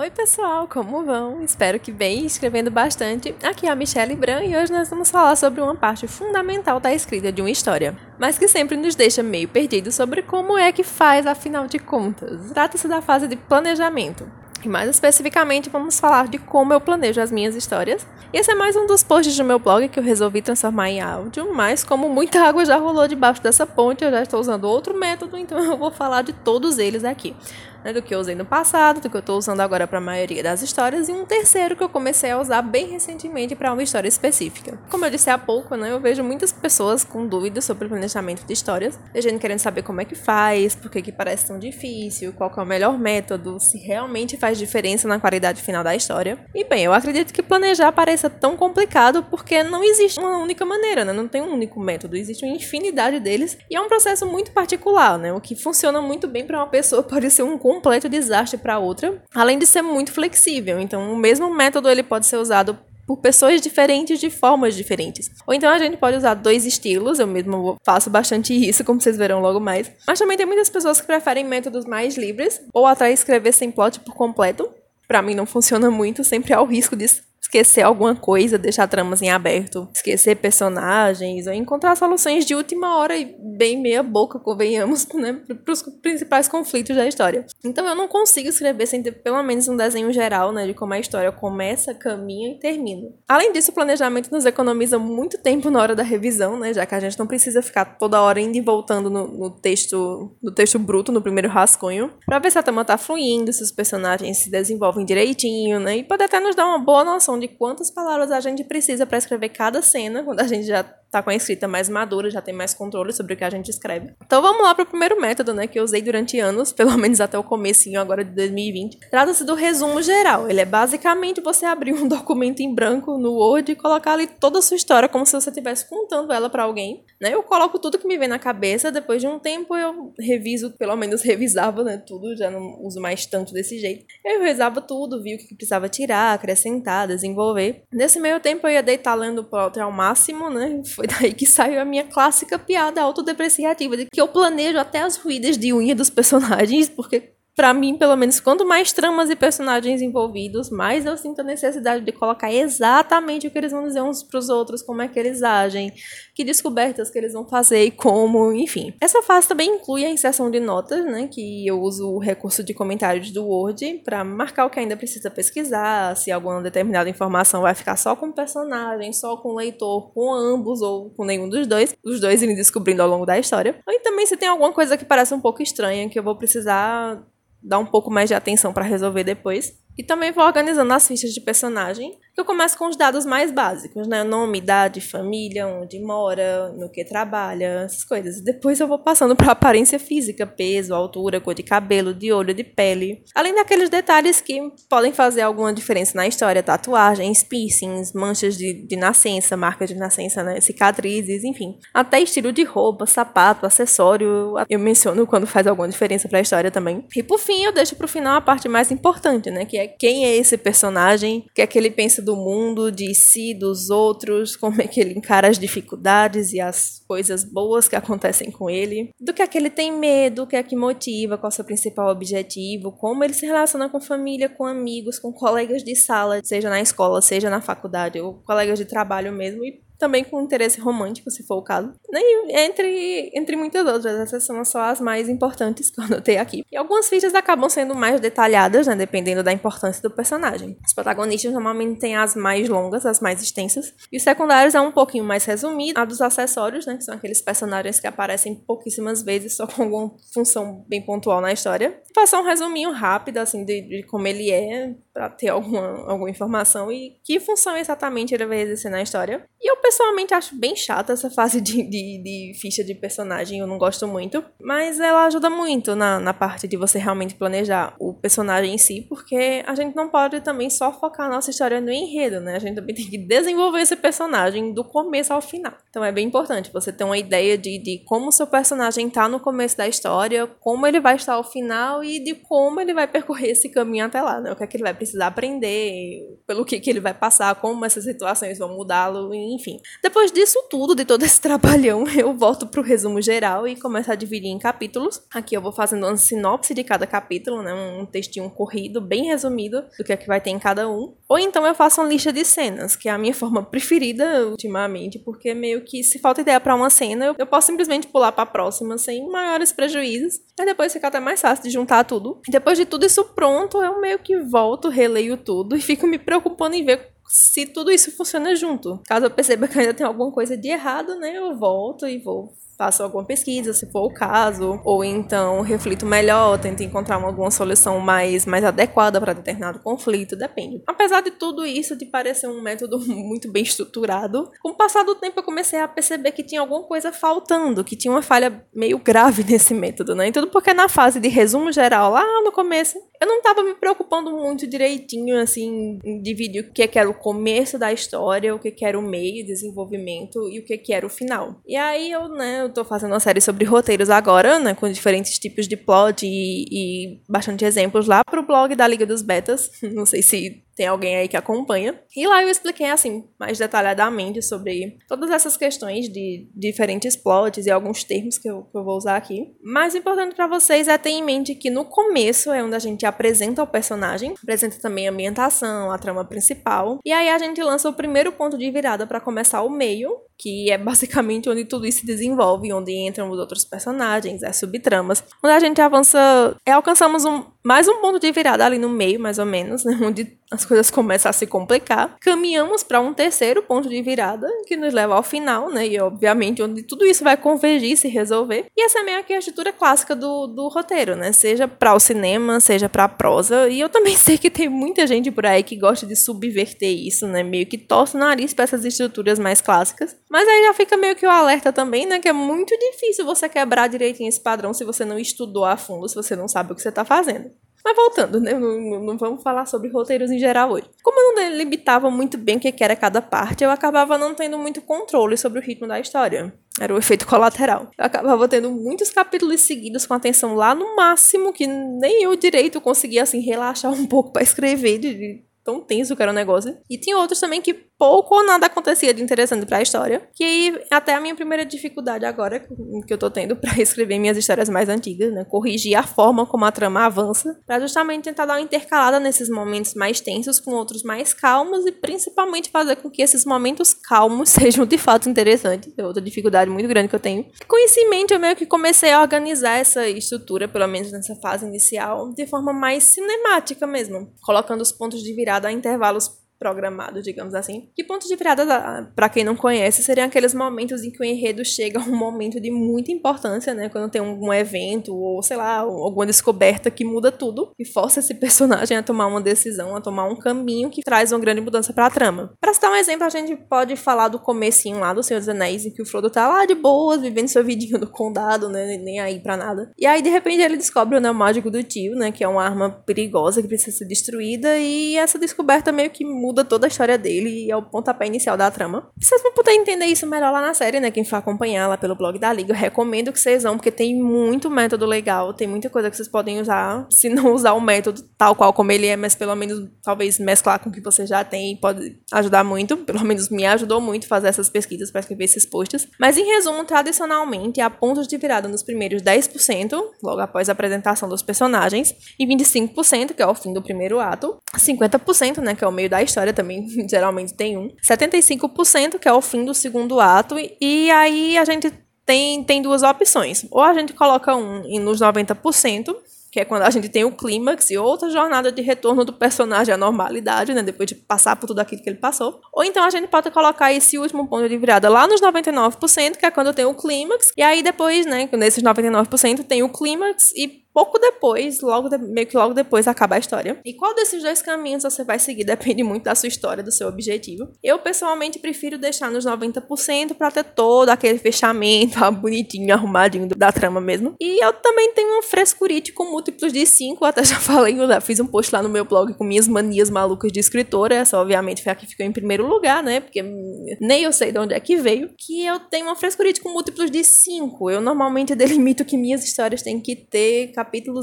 Oi, pessoal, como vão? Espero que bem, escrevendo bastante. Aqui é a Michelle Bran e hoje nós vamos falar sobre uma parte fundamental da escrita de uma história, mas que sempre nos deixa meio perdidos sobre como é que faz, afinal de contas. Trata-se da fase de planejamento. E mais especificamente, vamos falar de como eu planejo as minhas histórias. Esse é mais um dos posts do meu blog que eu resolvi transformar em áudio, mas como muita água já rolou debaixo dessa ponte, eu já estou usando outro método, então eu vou falar de todos eles aqui né, do que eu usei no passado, do que eu estou usando agora para a maioria das histórias, e um terceiro que eu comecei a usar bem recentemente para uma história específica. Como eu disse há pouco, né, eu vejo muitas pessoas com dúvidas sobre o planejamento de histórias, a gente querendo saber como é que faz, por que, que parece tão difícil, qual é o melhor método, se realmente faz diferença na qualidade final da história. E bem, eu acredito que planejar pareça tão complicado porque não existe uma única maneira, né? não tem um único método, existe uma infinidade deles e é um processo muito particular, né? O que funciona muito bem para uma pessoa pode ser um completo desastre para outra, além de ser muito flexível. Então, o mesmo método ele pode ser usado por pessoas diferentes de formas diferentes. Ou então a gente pode usar dois estilos, eu mesmo faço bastante isso, como vocês verão logo mais. Mas também tem muitas pessoas que preferem métodos mais livres ou até escrever sem plot por completo. Para mim não funciona muito, sempre há o risco de esquecer alguma coisa, deixar tramas em aberto, esquecer personagens, ou encontrar soluções de última hora e bem meia boca, convenhamos, né, para os principais conflitos da história. Então eu não consigo escrever sem ter pelo menos um desenho geral, né, de como a história começa, caminha e termina. Além disso, o planejamento nos economiza muito tempo na hora da revisão, né, já que a gente não precisa ficar toda hora indo e voltando no, no texto, no texto bruto, no primeiro rascunho, para ver se a trama tá fluindo, se os personagens se desenvolvem direitinho, né, e pode até nos dar uma boa noção de quantas palavras a gente precisa para escrever cada cena, quando a gente já tá com a escrita mais madura, já tem mais controle sobre o que a gente escreve. Então vamos lá para o primeiro método, né, que eu usei durante anos, pelo menos até o comecinho agora de 2020. Trata-se do resumo geral. Ele é basicamente você abrir um documento em branco no Word e colocar ali toda a sua história como se você estivesse contando ela para alguém, né? Eu coloco tudo que me vem na cabeça, depois de um tempo eu reviso, pelo menos revisava, né, tudo, já não uso mais tanto desse jeito. Eu revisava tudo, vi o que precisava tirar, acrescentar, desenvolver. Nesse meio tempo eu ia deitar lendo o ao máximo, né? Foi daí que saiu a minha clássica piada autodepreciativa, de que eu planejo até as ruídas de unha dos personagens, porque para mim, pelo menos, quanto mais tramas e personagens envolvidos, mais eu sinto a necessidade de colocar exatamente o que eles vão dizer uns pros outros, como é que eles agem, que descobertas que eles vão fazer e como, enfim. Essa fase também inclui a inserção de notas, né, que eu uso o recurso de comentários do Word para marcar o que ainda precisa pesquisar, se alguma determinada informação vai ficar só com o personagem, só com o leitor, com ambos ou com nenhum dos dois, os dois irem descobrindo ao longo da história. E também se tem alguma coisa que parece um pouco estranha, que eu vou precisar dar um pouco mais de atenção para resolver depois. E também vou organizando as fichas de personagem eu começo com os dados mais básicos, né? Nome, idade, família, onde mora, no que trabalha, essas coisas. Depois eu vou passando para aparência física, peso, altura, cor de cabelo, de olho, de pele. Além daqueles detalhes que podem fazer alguma diferença na história, tatuagens, piercings, manchas de, de nascença, marcas de nascença, né? cicatrizes, enfim. Até estilo de roupa, sapato, acessório, eu menciono quando faz alguma diferença para a história também. E por fim, eu deixo para o final a parte mais importante, né? Que é quem é esse personagem, o que é que ele pensa do do mundo, de si, dos outros, como é que ele encara as dificuldades e as coisas boas que acontecem com ele, do que é que ele tem medo, o que é que motiva, qual é o seu principal objetivo, como ele se relaciona com família, com amigos, com colegas de sala, seja na escola, seja na faculdade, ou colegas de trabalho mesmo, e também com interesse romântico, se for o caso. E entre, entre muitas outras, essas são só as mais importantes que eu anotei aqui. E algumas fichas acabam sendo mais detalhadas, né, dependendo da importância do personagem. Os protagonistas normalmente têm as mais longas, as mais extensas, e os secundários é um pouquinho mais resumido. A dos acessórios, né, que são aqueles personagens que aparecem pouquíssimas vezes, só com alguma função bem pontual na história. Passar um resuminho rápido, assim, de, de como ele é, para ter alguma, alguma informação e que função exatamente ele vai exercer na história. Eu pessoalmente acho bem chata essa fase de, de, de, ficha de personagem, eu não gosto muito. Mas ela ajuda muito na, na parte de você realmente planejar o personagem em si, porque a gente não pode também só focar a nossa história no enredo, né? A gente também tem que desenvolver esse personagem do começo ao final. Então é bem importante você ter uma ideia de, de como o seu personagem tá no começo da história, como ele vai estar ao final e de como ele vai percorrer esse caminho até lá, né? O que é que ele vai precisar aprender, pelo que, que ele vai passar, como essas situações vão mudá-lo, enfim enfim. Depois disso tudo, de todo esse trabalhão, eu volto pro resumo geral e começo a dividir em capítulos. Aqui eu vou fazendo uma sinopse de cada capítulo, né? Um textinho corrido, bem resumido do que é que vai ter em cada um. Ou então eu faço uma lista de cenas, que é a minha forma preferida ultimamente, porque meio que se falta ideia para uma cena, eu posso simplesmente pular para a próxima sem maiores prejuízos. E depois fica até mais fácil de juntar tudo. Depois de tudo isso pronto, eu meio que volto, releio tudo e fico me preocupando em ver se tudo isso funciona junto. Caso eu perceba que ainda tem alguma coisa de errado, né, eu volto e vou faço alguma pesquisa, se for o caso, ou então reflito melhor, tento encontrar uma, alguma solução mais, mais adequada para determinado conflito, depende. Apesar de tudo isso, de parecer um método muito bem estruturado, com o passar do tempo eu comecei a perceber que tinha alguma coisa faltando, que tinha uma falha meio grave nesse método, né? E tudo porque na fase de resumo geral, lá no começo, eu não estava me preocupando muito direitinho, assim, em dividir o que, que era o começo da história, o que, que era o meio, desenvolvimento e o que, que era o final. E aí eu, né, tô fazendo uma série sobre roteiros agora, né, com diferentes tipos de plot e, e bastante exemplos lá pro blog da Liga dos Betas. Não sei se tem alguém aí que acompanha. E lá eu expliquei, assim, mais detalhadamente sobre todas essas questões de diferentes plots e alguns termos que eu, que eu vou usar aqui. Mais importante para vocês é ter em mente que no começo é onde a gente apresenta o personagem, apresenta também a ambientação, a trama principal, e aí a gente lança o primeiro ponto de virada para começar o meio, que é basicamente onde tudo isso se desenvolve, onde entram os outros personagens, as subtramas. Onde a gente avança, é, alcançamos um, mais um ponto de virada ali no meio, mais ou menos, né, onde as coisas começam a se complicar. Caminhamos para um terceiro ponto de virada, que nos leva ao final, né, e obviamente onde tudo isso vai convergir, se resolver. E essa é meio que a estrutura clássica do, do roteiro, né, seja para o cinema, seja para a prosa. E eu também sei que tem muita gente por aí que gosta de subverter isso, né, meio que torce o nariz para essas estruturas mais clássicas. Mas aí já fica meio que o alerta também, né? Que é muito difícil você quebrar direitinho esse padrão se você não estudou a fundo, se você não sabe o que você está fazendo. Mas voltando, né? Não, não, vamos falar sobre roteiros em geral hoje. Como eu não delimitava muito bem o que era cada parte, eu acabava não tendo muito controle sobre o ritmo da história. Era o efeito colateral. Eu acabava tendo muitos capítulos seguidos com atenção lá no máximo, que nem eu direito conseguia, assim, relaxar um pouco para escrever, de tão tenso que era o negócio. E tinha outros também que pouco ou nada acontecia de interessante para a história. Que aí, até a minha primeira dificuldade agora, que eu tô tendo para escrever minhas histórias mais antigas, né? Corrigir a forma como a trama avança, para justamente tentar dar uma intercalada nesses momentos mais tensos com outros mais calmos e principalmente fazer com que esses momentos calmos sejam de fato interessantes. É outra dificuldade muito grande que eu tenho. Com isso em mente, eu meio que comecei a organizar essa estrutura, pelo menos nessa fase inicial, de forma mais cinemática mesmo, colocando os pontos de virada a intervalos programado, digamos assim. Que pontos de virada, para quem não conhece, seriam aqueles momentos em que o enredo chega a um momento de muita importância, né? Quando tem algum evento ou, sei lá, alguma descoberta que muda tudo e força esse personagem a tomar uma decisão, a tomar um caminho que traz uma grande mudança para a trama. Para citar um exemplo, a gente pode falar do comecinho lá do Senhor dos Anéis, em que o Frodo tá lá de boas, vivendo seu vidinho no condado, né? Nem aí para nada. E aí, de repente, ele descobre o mágico do tio, né? Que é uma arma perigosa que precisa ser destruída e essa descoberta meio que muda muda toda a história dele e é o pontapé inicial da trama. Vocês vão poder entender isso melhor lá na série, né? Quem for acompanhar lá pelo blog da Liga, eu recomendo que vocês vão, porque tem muito método legal, tem muita coisa que vocês podem usar. Se não usar o método tal qual como ele é, mas pelo menos talvez mesclar com o que você já tem, pode ajudar muito. Pelo menos me ajudou muito fazer essas pesquisas para escrever esses posts. Mas em resumo, tradicionalmente, há pontos de virada nos primeiros 10%, logo após a apresentação dos personagens, e 25%, que é o fim do primeiro ato, 50%, né, que é o meio da história história também geralmente tem um. 75%, que é o fim do segundo ato, e aí a gente tem, tem duas opções. Ou a gente coloca um nos 90%, que é quando a gente tem o clímax e outra jornada de retorno do personagem à normalidade, né, depois de passar por tudo aquilo que ele passou. Ou então a gente pode colocar esse último ponto de virada lá nos 99%, que é quando tem o clímax, e aí depois, né, nesses 99% tem o clímax e pouco depois, logo de, meio que logo depois acaba a história. E qual desses dois caminhos você vai seguir depende muito da sua história, do seu objetivo. Eu pessoalmente prefiro deixar nos 90% para ter todo aquele fechamento bonitinho, arrumadinho da trama mesmo. E eu também tenho um frescurite com múltiplos de 5, até já falei, eu fiz um post lá no meu blog com minhas manias malucas de escritora, essa obviamente foi a que ficou em primeiro lugar, né? Porque nem eu sei de onde é que veio, que eu tenho uma frescurite com múltiplos de 5. Eu normalmente delimito que minhas histórias têm que ter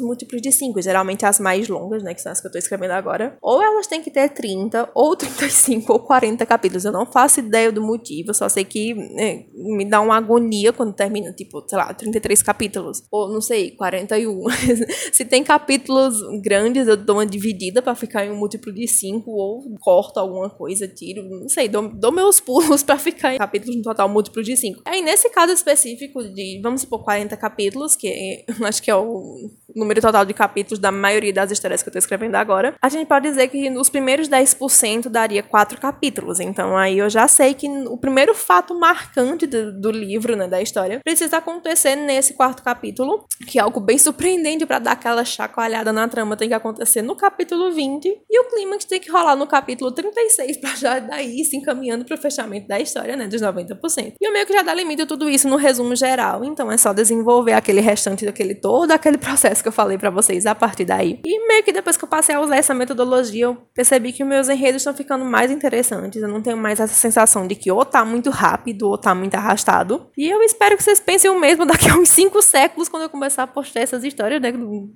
múltiplos de 5, geralmente as mais longas, né, que são as que eu tô escrevendo agora. Ou elas têm que ter 30, ou 35, ou 40 capítulos. Eu não faço ideia do motivo, só sei que né, me dá uma agonia quando termina, tipo, sei lá, 33 capítulos. Ou, não sei, 41. Se tem capítulos grandes, eu dou uma dividida para ficar em um múltiplo de 5, ou corto alguma coisa, tiro, não sei, dou, dou meus pulos para ficar em capítulos no total múltiplo de 5. Aí, nesse caso específico de, vamos supor, 40 capítulos, que acho que é o número total de capítulos da maioria das histórias que eu tô escrevendo agora, a gente pode dizer que nos primeiros 10% daria 4 capítulos. Então, aí eu já sei que o primeiro fato marcante do, do livro, né, da história, precisa acontecer nesse quarto capítulo, que é algo bem surpreendente para dar aquela chacoalhada na trama, tem que acontecer no capítulo 20, e o clímax tem que rolar no capítulo 36 para já daí se encaminhando pro fechamento da história, né, dos 90%. E eu meio que já delimito tudo isso no resumo geral, então é só desenvolver aquele restante daquele todo, aquele processo que eu falei para vocês a partir daí. E meio que depois que eu passei a usar essa metodologia, eu percebi que meus enredos estão ficando mais interessantes, eu não tenho mais essa sensação de que ou tá muito rápido ou tá muito arrastado. E eu espero que vocês pensem o mesmo daqui a uns 5 séculos quando eu começar a postar essas histórias, né?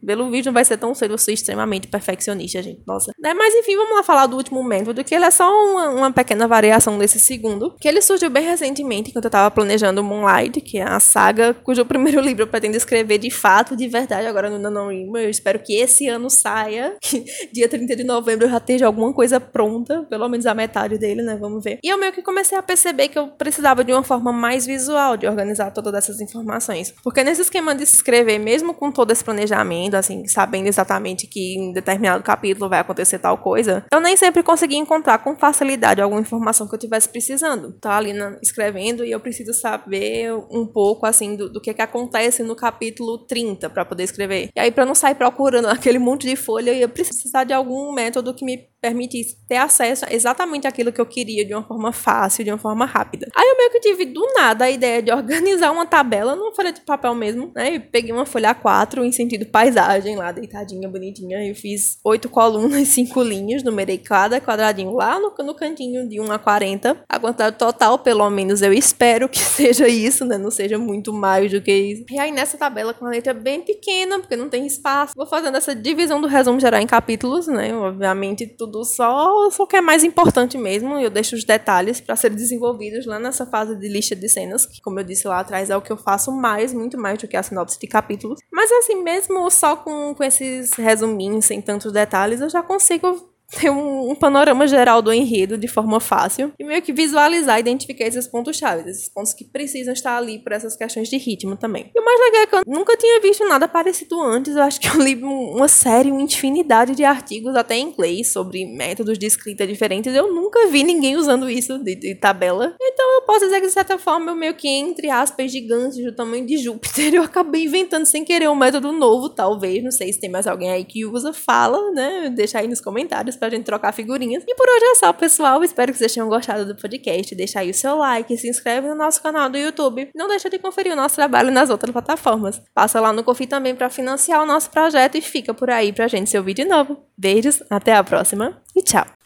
Pelo vídeo não vai ser tão cedo, eu sou extremamente perfeccionista, gente. Nossa. Né? Mas enfim, vamos lá falar do último método, que ele é só uma, uma pequena variação desse segundo, que ele surgiu bem recentemente, quando eu tava planejando Moonlight, que é a saga cujo primeiro livro eu pretendo escrever de fato, de verdade, agora no NaNoWriMo. Eu espero que esse ano saia, dia 30 de novembro eu já esteja alguma coisa pronta, pelo menos a metade dele, né? Vamos ver. E eu meio que comecei a perceber que eu precisava de uma forma mais visual de organizar todas essas informações. Porque nesse esquema de escrever, mesmo com todo esse planejamento, assim, sabendo exatamente que em determinado capítulo vai acontecer tal coisa, eu nem sempre consegui encontrar com facilidade alguma informação que eu tivesse precisando. Tá ali na, escrevendo e eu preciso saber um pouco, assim, do, do que, que acontece no capítulo 30 para poder escrever. E aí, para não sair procurando aquele monte de folha, eu ia precisar de algum método que me permitisse ter acesso a exatamente aquilo que eu queria de uma forma fácil, de uma forma rápida. Aí eu meio que tive do nada a ideia de organizar uma tabela numa folha de papel mesmo, né? E peguei uma folha A4 em sentido paisagem lá, deitadinha, bonitinha. Eu fiz oito colunas, cinco linhas, numerei cada quadradinho lá no, no cantinho de 1 a 40. A quantidade total, pelo menos, eu espero que seja isso, né? Não seja muito mais do que isso. E aí nessa tabela com a letra bem pequena, porque não tem espaço, vou fazendo essa divisão do resumo geral em capítulos, né? Obviamente, tudo tudo só, só que é mais importante mesmo. Eu deixo os detalhes para serem desenvolvidos lá nessa fase de lista de cenas, que, como eu disse lá atrás, é o que eu faço mais, muito mais do que a sinopse de capítulos. Mas assim, mesmo só com, com esses resuminhos, sem tantos detalhes, eu já consigo ter um, um, panorama geral do enredo de forma fácil e meio que visualizar e identificar esses pontos-chave, esses pontos que precisam estar ali por essas questões de ritmo também. E o mais legal é que eu nunca tinha visto nada parecido antes, eu acho que eu li uma série, uma infinidade de artigos, até em inglês, sobre métodos de escrita diferentes, eu nunca vi ninguém usando isso de, de tabela. Então eu posso dizer que de certa forma eu meio que, entre aspas, gigantes do tamanho de Júpiter, eu acabei inventando sem querer um método novo, talvez, não sei se tem mais alguém aí que usa, fala, né, deixa aí nos comentários pra gente trocar figurinhas. E por hoje é só, pessoal. Espero que vocês tenham gostado do podcast. Deixa aí o seu like, se inscreve no nosso canal do YouTube. Não deixa de conferir o nosso trabalho nas outras plataformas. Passa lá no Confi também para financiar o nosso projeto e fica por aí pra gente se ouvir de novo. Beijos, até a próxima e tchau!